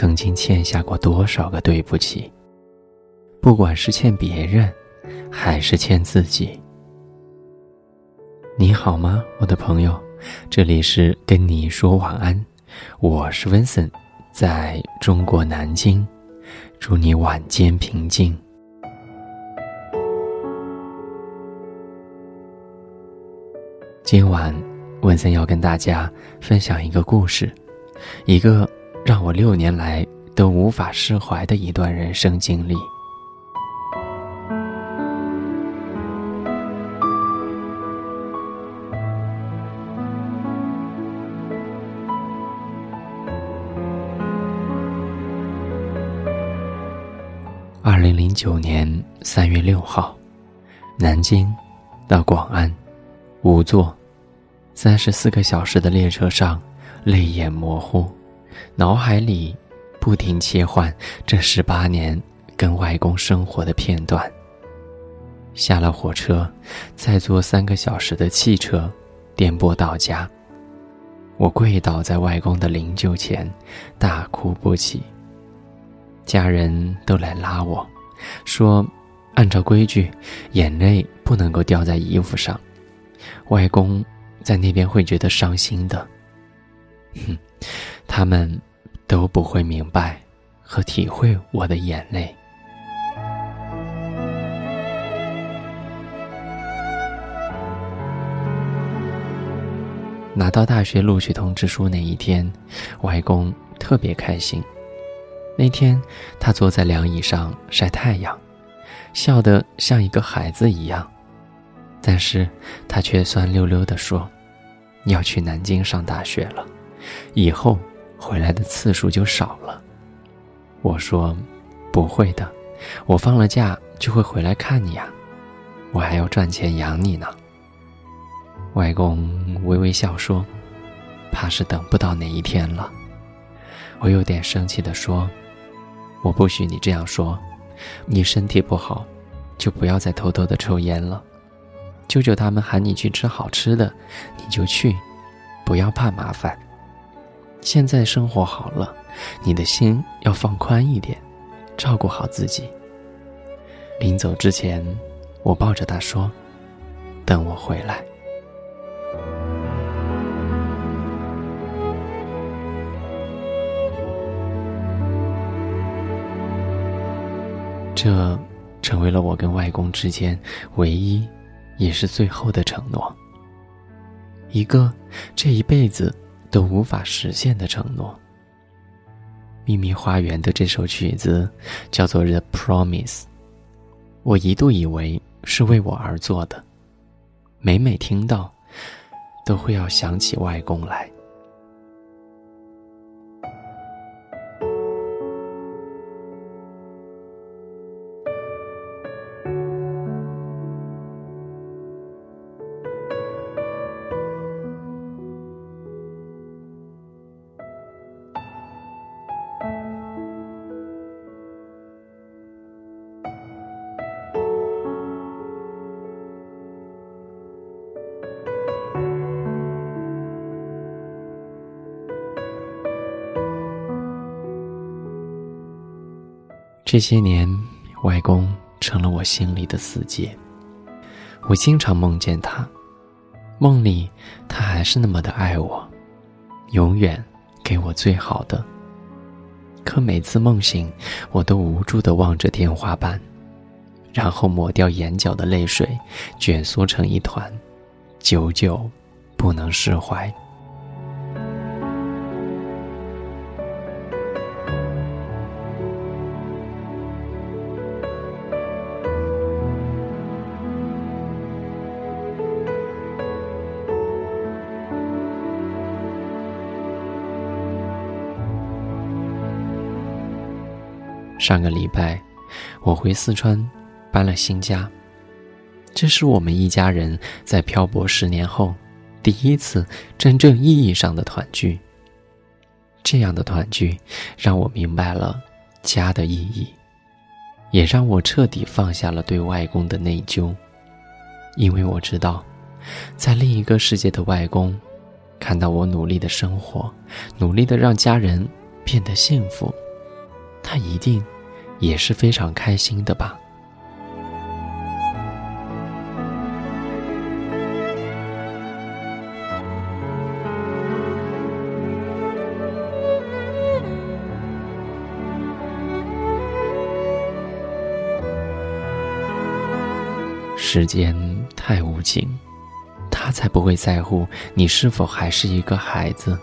曾经欠下过多少个对不起？不管是欠别人，还是欠自己。你好吗，我的朋友？这里是跟你说晚安，我是文森，在中国南京，祝你晚间平静。今晚，文森要跟大家分享一个故事，一个。让我六年来都无法释怀的一段人生经历。二零零九年三月六号，南京到广安，五座三十四个小时的列车上，泪眼模糊。脑海里不停切换这十八年跟外公生活的片段。下了火车，再坐三个小时的汽车，颠簸到家，我跪倒在外公的灵柩前，大哭不起。家人都来拉我，说按照规矩，眼泪不能够掉在衣服上，外公在那边会觉得伤心的。哼。他们都不会明白和体会我的眼泪。拿到大学录取通知书那一天，外公特别开心。那天他坐在凉椅上晒太阳，笑得像一个孩子一样，但是他却酸溜溜的说：“要去南京上大学了，以后。”回来的次数就少了。我说：“不会的，我放了假就会回来看你啊，我还要赚钱养你呢。”外公微微笑说：“怕是等不到那一天了。”我有点生气的说：“我不许你这样说，你身体不好，就不要再偷偷的抽烟了。舅舅他们喊你去吃好吃的，你就去，不要怕麻烦。”现在生活好了，你的心要放宽一点，照顾好自己。临走之前，我抱着他说：“等我回来。”这成为了我跟外公之间唯一也是最后的承诺。一个这一辈子。都无法实现的承诺。《秘密花园》的这首曲子叫做《The Promise》，我一度以为是为我而做的，每每听到，都会要想起外公来。这些年，外公成了我心里的死结。我经常梦见他，梦里他还是那么的爱我，永远给我最好的。可每次梦醒，我都无助的望着天花板，然后抹掉眼角的泪水，卷缩成一团，久久不能释怀。上个礼拜，我回四川，搬了新家。这是我们一家人在漂泊十年后，第一次真正意义上的团聚。这样的团聚，让我明白了家的意义，也让我彻底放下了对外公的内疚。因为我知道，在另一个世界的外公，看到我努力的生活，努力的让家人变得幸福，他一定。也是非常开心的吧。时间太无情，他才不会在乎你是否还是一个孩子，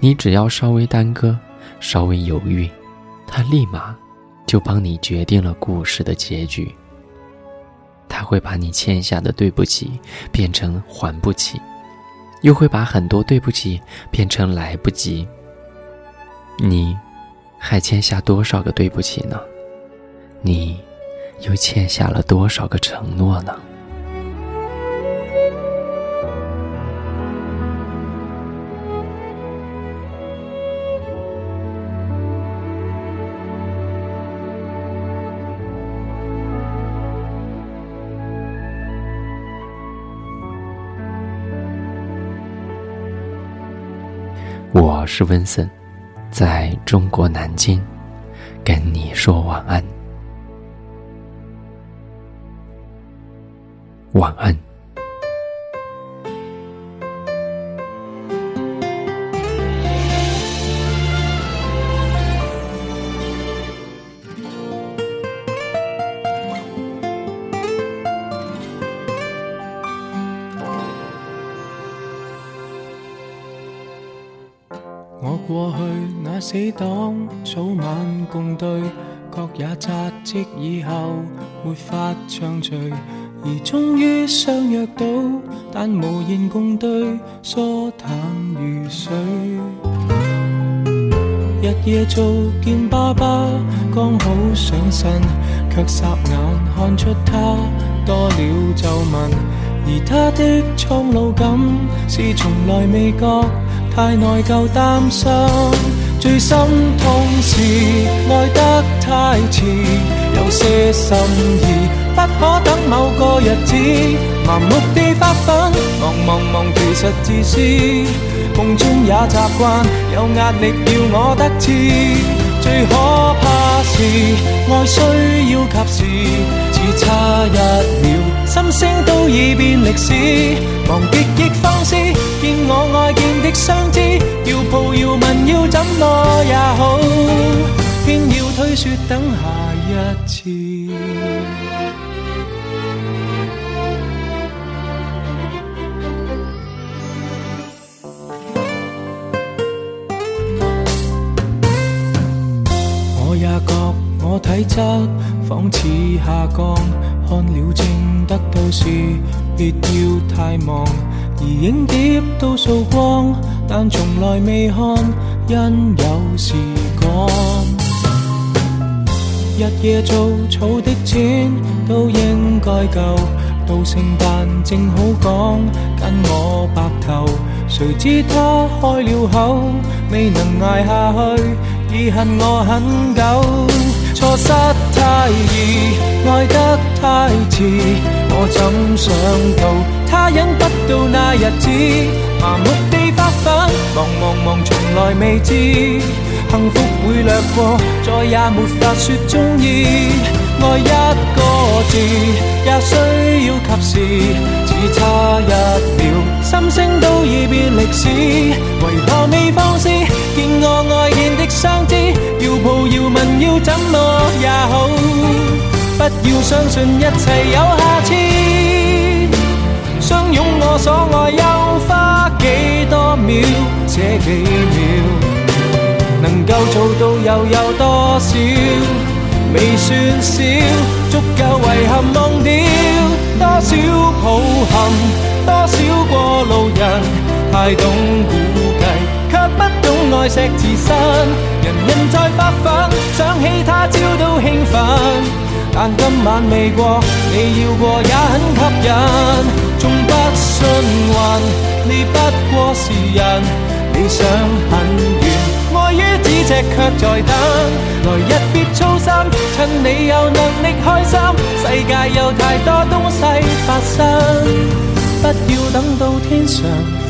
你只要稍微耽搁，稍微犹豫，他立马。就帮你决定了故事的结局。他会把你欠下的对不起变成还不起，又会把很多对不起变成来不及。你，还欠下多少个对不起呢？你，又欠下了多少个承诺呢？我是温森，在中国南京，跟你说晚安。晚安。过去那死党，早晚共对，各也扎职以后，没法畅叙。而终于相约到，但无言共对，疏淡如水。日夜做见爸爸，刚好上身，却霎眼看出他多了皱纹，而他的苍老感是从来未觉。太内疚，担心；最心痛是爱得太迟，有些心意不可等某个日子，盲目地发奋，忙忙忙，其实自私。梦中也习惯有压力，要我得志。最可怕是爱需要及时，只差一秒。心声都已变历史，忘极忆方式见我爱见的相知，要抱要问要怎么也好，偏要推说等下一次。我也觉我体质仿似下降。看了正得到是别要太忙，而影碟都掃光，但從來未看，因有事講。日夜做草的錢都應該夠，到圣诞正好講跟我白頭。誰知他開了口，未能捱下去，已恨我很久，錯失。太易爱得太迟，我怎想到他忍不到那日子，盲目被发奋，忙忙忙，从来未知幸福会掠过，再也没法说中意。爱一个字也需要及时，只差一秒，心声都已变历史，为何未放肆？见我爱见。不要問要怎么也好，不要相信一切有下次。相擁我所愛，又花幾多秒？這幾秒能夠做到又有多少？未算少，足够遗憾忘掉。多少抱憾，多少过路人，太懂估计，却不懂爱惜自身。人人在发奋，想起他朝都兴奋，但今晚未过，你要过也很吸引。纵不信运，你不过是人，理想很。只只却在等，来日别操心，趁你有能力开心。世界有太多东西发生，不要等到天上。